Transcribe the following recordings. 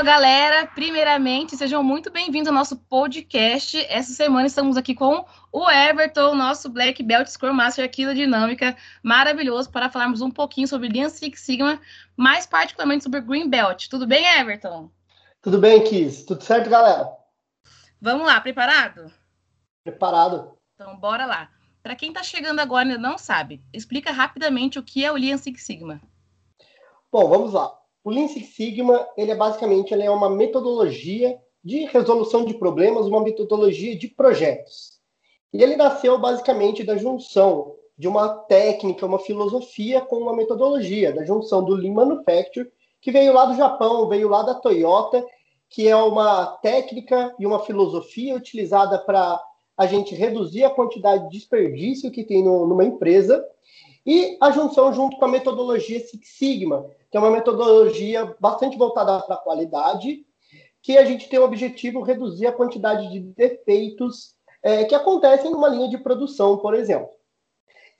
Boa, galera. Primeiramente, sejam muito bem-vindos ao nosso podcast. Essa semana estamos aqui com o Everton, nosso Black Belt Scrum Master aqui da Dinâmica, maravilhoso, para falarmos um pouquinho sobre Lean Six Sigma, mais particularmente sobre Green Belt. Tudo bem, Everton? Tudo bem, Kiss? Tudo certo, galera? Vamos lá, preparado? Preparado. Então, bora lá. Para quem está chegando agora e ainda não sabe, explica rapidamente o que é o Lean Six Sigma. Bom, vamos lá. O Lean Six Sigma, ele é basicamente ele é uma metodologia de resolução de problemas, uma metodologia de projetos. E ele nasceu basicamente da junção de uma técnica, uma filosofia com uma metodologia, da junção do Lean Manufacture, que veio lá do Japão, veio lá da Toyota, que é uma técnica e uma filosofia utilizada para a gente reduzir a quantidade de desperdício que tem no, numa empresa, e a junção junto com a metodologia Six Sigma, que é uma metodologia bastante voltada para a qualidade, que a gente tem o objetivo reduzir a quantidade de defeitos é, que acontecem numa linha de produção, por exemplo.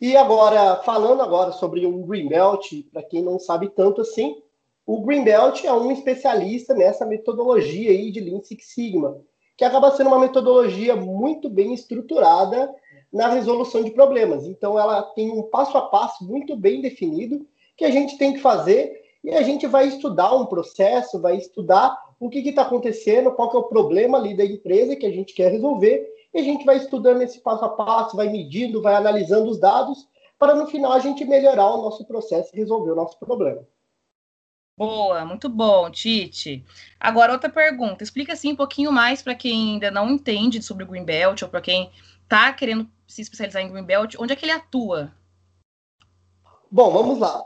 E agora, falando agora sobre um Greenbelt, para quem não sabe tanto assim, o Greenbelt é um especialista nessa metodologia aí de Lean Six Sigma, que acaba sendo uma metodologia muito bem estruturada na resolução de problemas. Então, ela tem um passo a passo muito bem definido que a gente tem que fazer e a gente vai estudar um processo, vai estudar o que está acontecendo, qual que é o problema ali da empresa que a gente quer resolver, e a gente vai estudando esse passo a passo, vai medindo, vai analisando os dados, para no final a gente melhorar o nosso processo e resolver o nosso problema. Boa, muito bom, Tite. Agora, outra pergunta. Explica assim um pouquinho mais para quem ainda não entende sobre o Greenbelt, ou para quem está querendo se especializar em Greenbelt, onde é que ele atua? Bom, vamos lá.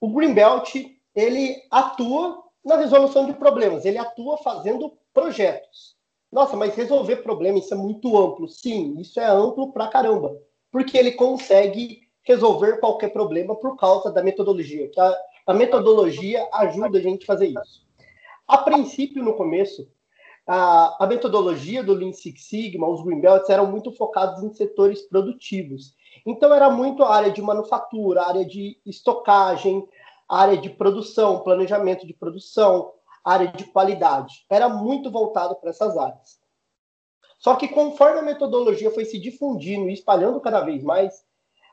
O Greenbelt ele atua na resolução de problemas, ele atua fazendo projetos. Nossa, mas resolver problemas isso é muito amplo. Sim, isso é amplo pra caramba, porque ele consegue resolver qualquer problema por causa da metodologia. A, a metodologia ajuda a gente a fazer isso. A princípio, no começo, a, a, metodologia do Lean Six Sigma, os Green Belts, eram muito focados em setores produtivos. Então, era muito a área de manufatura, área de estocagem, área de produção, planejamento de produção, área de qualidade. Era muito voltado para essas áreas. Só que conforme a metodologia foi se difundindo e espalhando cada vez mais,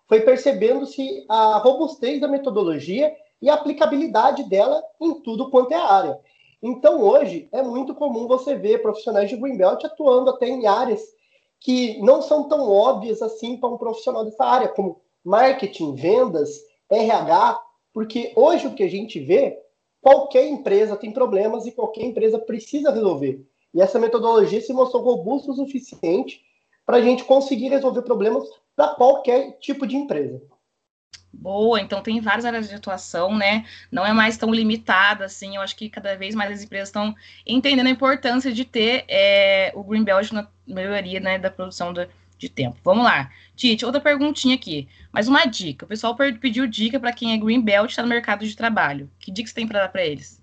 foi percebendo-se a robustez da metodologia e a aplicabilidade dela em tudo quanto é área. Então, hoje, é muito comum você ver profissionais de Greenbelt atuando até em áreas que não são tão óbvias assim para um profissional dessa área, como marketing, vendas, RH, porque hoje o que a gente vê, qualquer empresa tem problemas e qualquer empresa precisa resolver. E essa metodologia se mostrou robusta o suficiente para a gente conseguir resolver problemas para qualquer tipo de empresa. Boa, então tem várias áreas de atuação, né? Não é mais tão limitada assim. Eu acho que cada vez mais as empresas estão entendendo a importância de ter é, o Green Belt na melhoria né, da produção do, de tempo. Vamos lá. Tite, outra perguntinha aqui. Mais uma dica. O pessoal pediu dica para quem é Green Belt e está no mercado de trabalho. Que dica você tem para dar para eles?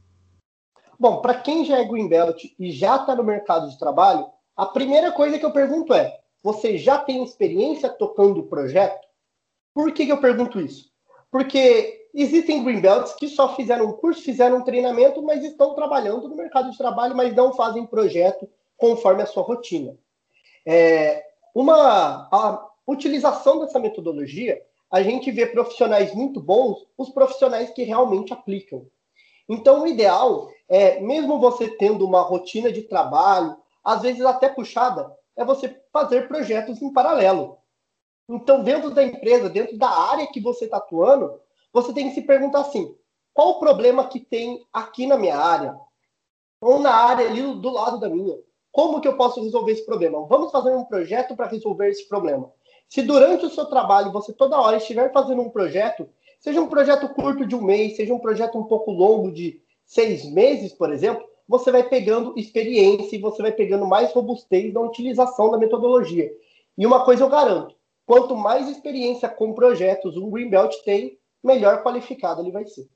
Bom, para quem já é Green Belt e já está no mercado de trabalho, a primeira coisa que eu pergunto é: você já tem experiência tocando o projeto? Por que, que eu pergunto isso? Porque existem Green Belts que só fizeram um curso, fizeram um treinamento, mas estão trabalhando no mercado de trabalho, mas não fazem projeto conforme a sua rotina. É, uma a utilização dessa metodologia, a gente vê profissionais muito bons, os profissionais que realmente aplicam. Então, o ideal é, mesmo você tendo uma rotina de trabalho, às vezes até puxada, é você fazer projetos em paralelo. Então, dentro da empresa, dentro da área que você está atuando, você tem que se perguntar assim: qual o problema que tem aqui na minha área? Ou na área ali do lado da minha? Como que eu posso resolver esse problema? Vamos fazer um projeto para resolver esse problema. Se durante o seu trabalho você toda hora estiver fazendo um projeto, seja um projeto curto de um mês, seja um projeto um pouco longo de seis meses, por exemplo, você vai pegando experiência e você vai pegando mais robustez na utilização da metodologia. E uma coisa eu garanto: quanto mais experiência com projetos um Greenbelt tem, melhor qualificado ele vai ser.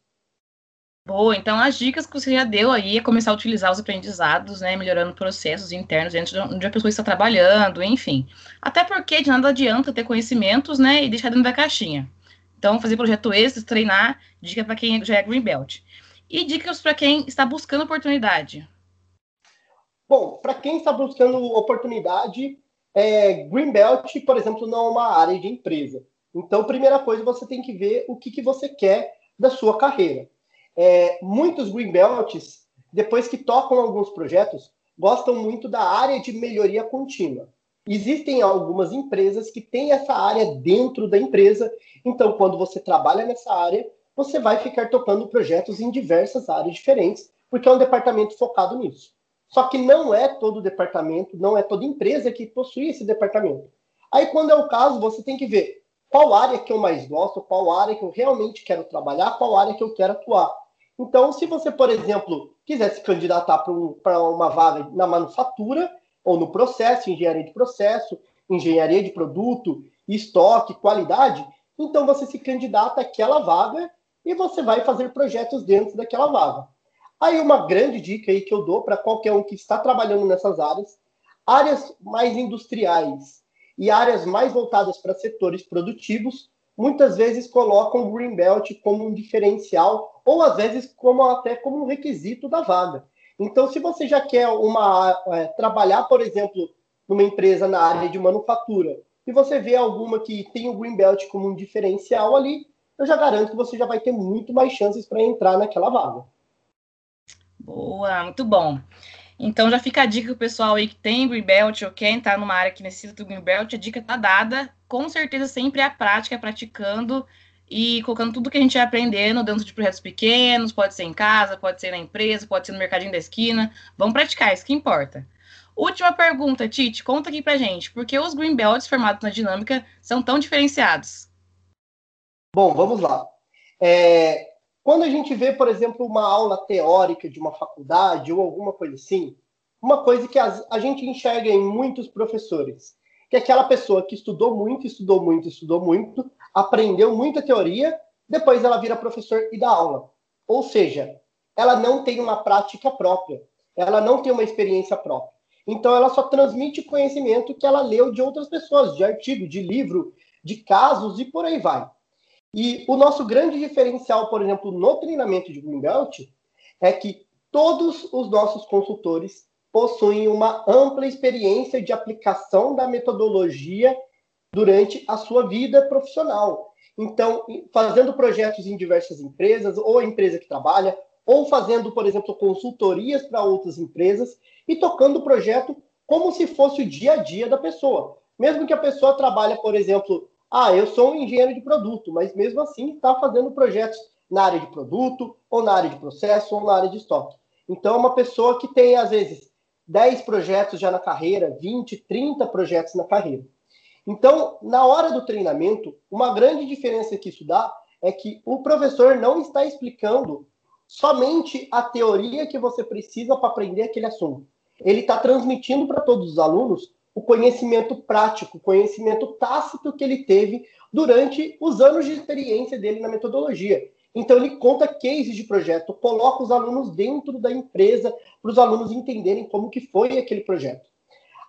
Boa, então as dicas que você já deu aí é começar a utilizar os aprendizados, né, melhorando processos internos dentro de onde a pessoa está trabalhando, enfim. Até porque de nada adianta ter conhecimentos, né, e deixar dentro da caixinha. Então, fazer projeto extra, treinar, dica para quem já é Green Belt. E dicas para quem está buscando oportunidade. Bom, para quem está buscando oportunidade, é, Greenbelt, por exemplo, não é uma área de empresa. Então, primeira coisa, você tem que ver o que, que você quer da sua carreira. É, muitos Greenbelts, depois que tocam alguns projetos, gostam muito da área de melhoria contínua. Existem algumas empresas que têm essa área dentro da empresa, então, quando você trabalha nessa área, você vai ficar tocando projetos em diversas áreas diferentes, porque é um departamento focado nisso. Só que não é todo departamento, não é toda empresa que possui esse departamento. Aí, quando é o caso, você tem que ver qual área que eu mais gosto, qual área que eu realmente quero trabalhar, qual área que eu quero atuar. Então, se você, por exemplo, quiser se candidatar para um, uma vaga na manufatura, ou no processo, engenharia de processo, engenharia de produto, estoque, qualidade, então você se candidata àquela vaga e você vai fazer projetos dentro daquela vaga. Aí uma grande dica aí que eu dou para qualquer um que está trabalhando nessas áreas, áreas mais industriais e áreas mais voltadas para setores produtivos, muitas vezes colocam o Greenbelt como um diferencial ou às vezes como até como um requisito da vaga. Então, se você já quer uma é, trabalhar, por exemplo, numa empresa na área de manufatura e você vê alguma que tem o Greenbelt como um diferencial ali, eu já garanto que você já vai ter muito mais chances para entrar naquela vaga. Boa, muito bom. Então já fica a dica pro pessoal aí que tem Greenbelt ou quer entrar numa área que necessita do Greenbelt, a dica tá dada. Com certeza sempre é a prática, praticando e colocando tudo que a gente vai aprendendo dentro de projetos pequenos, pode ser em casa, pode ser na empresa, pode ser no mercadinho da esquina. Vamos praticar, isso que importa. Última pergunta, Tite, conta aqui pra gente, por que os Greenbelts formados na dinâmica são tão diferenciados? Bom, vamos lá. É, quando a gente vê, por exemplo, uma aula teórica de uma faculdade ou alguma coisa assim, uma coisa que a, gente enxerga em muitos professores, que é aquela pessoa que estudou muito, estudou muito, estudou muito, aprendeu muita teoria, depois ela vira professor e dá aula. Ou seja, ela não tem uma prática própria, ela não tem uma experiência própria. Então ela só transmite conhecimento que ela leu de outras pessoas, de artigo, de livro, de casos e por aí vai. E o nosso grande diferencial, por exemplo, no treinamento de Greenbelt, é que todos os nossos consultores possuem uma ampla experiência de aplicação da metodologia durante a sua vida profissional. Então, fazendo projetos em diversas empresas, ou a empresa que trabalha, ou fazendo, por exemplo, consultorias para outras empresas e tocando o projeto como se fosse o dia a dia da pessoa. Mesmo que a pessoa trabalhe, por exemplo, ah, eu sou um engenheiro de produto, mas mesmo assim está fazendo projetos na área de produto, ou na área de processo, ou na área de estoque. Então, é uma pessoa que tem, às vezes, 10 projetos já na carreira, 20, 30 projetos na carreira. Então, na hora do treinamento, uma grande diferença que isso dá é que o professor não está explicando somente a teoria que você precisa para aprender aquele assunto. Ele está transmitindo para todos os alunos o conhecimento prático, o conhecimento tácito que ele teve durante os anos de experiência dele na metodologia. Então, ele conta cases de projeto, coloca os alunos dentro da empresa para os alunos entenderem como que foi aquele projeto.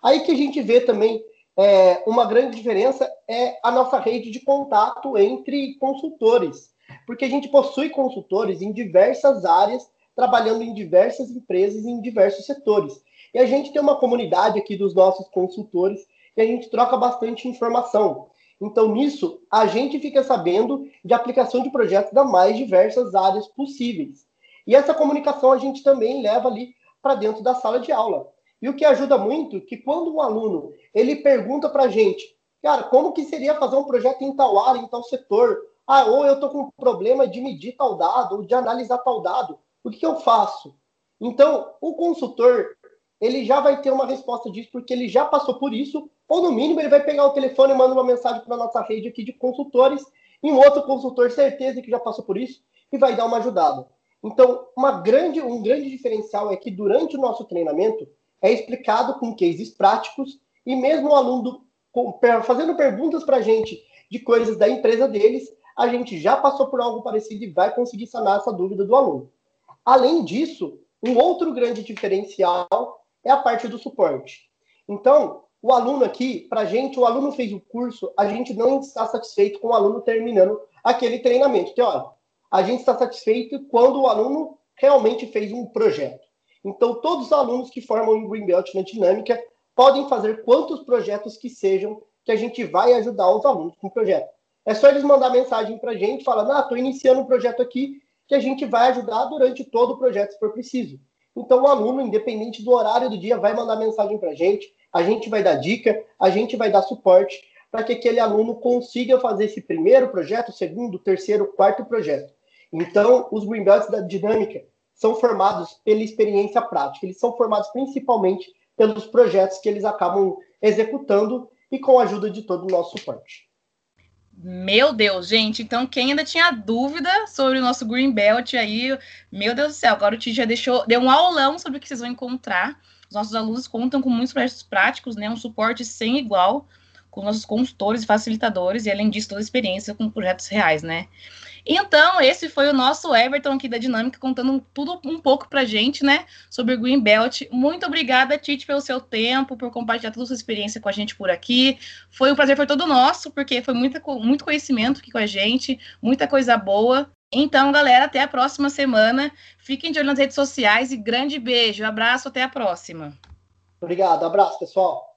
Aí que a gente vê também é, uma grande diferença é a nossa rede de contato entre consultores, porque a gente possui consultores em diversas áreas, trabalhando em diversas empresas, em diversos setores. E a gente tem uma comunidade aqui dos nossos consultores e a gente troca bastante informação. Então, nisso, a gente fica sabendo de aplicação de projetos das mais diversas áreas possíveis. E essa comunicação a gente também leva ali para dentro da sala de aula. E o que ajuda muito é que quando um aluno ele pergunta para a gente, cara, como que seria fazer um projeto em tal área, em tal setor? Ah, ou eu estou com um problema de medir tal dado, ou de analisar tal dado. O que, que eu faço? Então, o consultor ele já vai ter uma resposta disso, porque ele já passou por isso, ou no mínimo ele vai pegar o telefone e mandar uma mensagem para a nossa rede aqui de consultores, e um outro consultor, certeza que já passou por isso, e vai dar uma ajudada. Então, uma grande, um grande diferencial é que durante o nosso treinamento é explicado com cases práticos, e mesmo o aluno fazendo perguntas para a gente de coisas da empresa deles, a gente já passou por algo parecido e vai conseguir sanar essa dúvida do aluno. Além disso, um outro grande diferencial é a parte do suporte. Então, o aluno aqui, para a gente, o aluno fez o curso, a gente não está satisfeito com o aluno terminando aquele treinamento teórico. A gente está satisfeito quando o aluno realmente fez um projeto. Então, todos os alunos que formam o Greenbelt na Dinâmica podem fazer quantos projetos que sejam que a gente vai ajudar os alunos com o projeto. É só eles mandar mensagem para a gente, falando, ah, estou iniciando um projeto aqui, que a gente vai ajudar durante todo o projeto, se for preciso. Então, o aluno, independente do horário do dia, vai mandar mensagem para a gente, a gente vai dar dica, a gente vai dar suporte para que aquele aluno consiga fazer esse primeiro projeto, segundo, terceiro, quarto projeto. Então, os Greenbelts da Dinâmica são formados pela experiência prática, eles são formados principalmente pelos projetos que eles acabam executando e com a ajuda de todo o nosso suporte. Meu Deus, gente, então quem ainda tinha dúvida sobre o nosso Green Belt aí, meu Deus do céu, agora o Titi já deixou, deu um aulão sobre o que vocês vão encontrar. Os nossos alunos contam com muitos projetos práticos, né, um suporte sem igual com nossos consultores e facilitadores, e além disso, toda a experiência com projetos reais, né? Então, esse foi o nosso Everton aqui da Dinâmica, contando tudo um pouco pra gente, né, sobre o Green Belt. Muito obrigada, Tite, pelo seu tempo, por compartilhar toda a sua experiência com a gente por aqui. Foi um prazer, foi todo nosso, porque foi muita, muito conhecimento aqui com a gente, muita coisa boa. Então, galera, até a próxima semana. Fiquem de olho nas redes sociais e grande beijo. Abraço, até a próxima. Obrigado, abraço, pessoal.